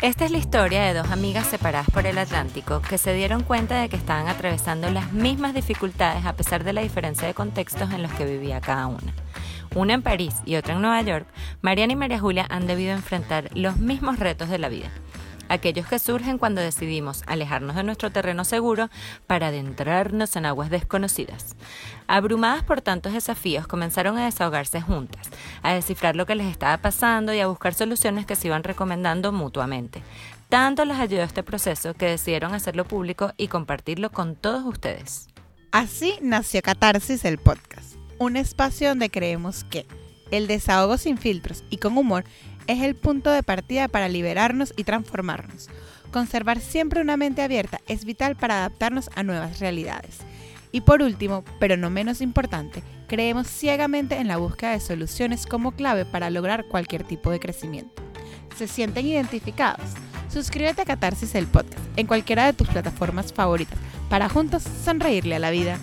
Esta es la historia de dos amigas separadas por el Atlántico que se dieron cuenta de que estaban atravesando las mismas dificultades a pesar de la diferencia de contextos en los que vivía cada una. Una en París y otra en Nueva York, Mariana y María Julia han debido enfrentar los mismos retos de la vida aquellos que surgen cuando decidimos alejarnos de nuestro terreno seguro para adentrarnos en aguas desconocidas. Abrumadas por tantos desafíos, comenzaron a desahogarse juntas, a descifrar lo que les estaba pasando y a buscar soluciones que se iban recomendando mutuamente. Tanto les ayudó este proceso que decidieron hacerlo público y compartirlo con todos ustedes. Así nació Catarsis el podcast, un espacio donde creemos que el desahogo sin filtros y con humor es el punto de partida para liberarnos y transformarnos. Conservar siempre una mente abierta es vital para adaptarnos a nuevas realidades. Y por último, pero no menos importante, creemos ciegamente en la búsqueda de soluciones como clave para lograr cualquier tipo de crecimiento. ¿Se sienten identificados? Suscríbete a Catarsis el podcast en cualquiera de tus plataformas favoritas para juntos sonreírle a la vida.